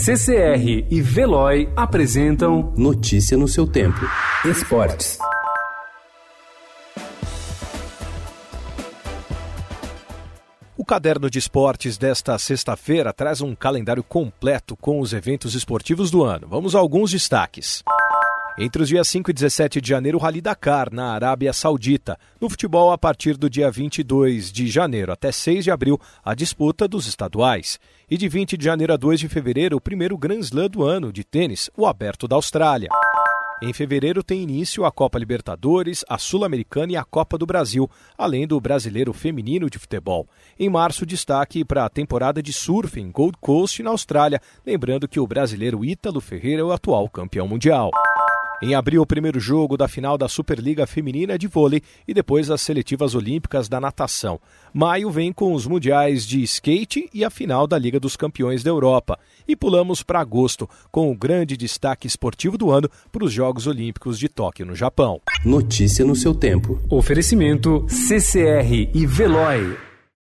CCR e Veloy apresentam Notícia no seu tempo. Esportes. O caderno de esportes desta sexta-feira traz um calendário completo com os eventos esportivos do ano. Vamos a alguns destaques. Entre os dias 5 e 17 de janeiro, o Rally Dakar, na Arábia Saudita. No futebol, a partir do dia 22 de janeiro até 6 de abril, a disputa dos estaduais. E de 20 de janeiro a 2 de fevereiro, o primeiro Grand Slam do ano de tênis, o Aberto da Austrália. Em fevereiro tem início a Copa Libertadores, a Sul-Americana e a Copa do Brasil, além do Brasileiro Feminino de Futebol. Em março, destaque para a temporada de surf em Gold Coast, na Austrália, lembrando que o brasileiro Ítalo Ferreira é o atual campeão mundial. Em abril, o primeiro jogo da final da Superliga Feminina de Vôlei e depois as seletivas olímpicas da natação. Maio vem com os mundiais de skate e a final da Liga dos Campeões da Europa. E pulamos para agosto, com o grande destaque esportivo do ano para os Jogos Olímpicos de Tóquio, no Japão. Notícia no seu tempo. Oferecimento CCR e Veloy.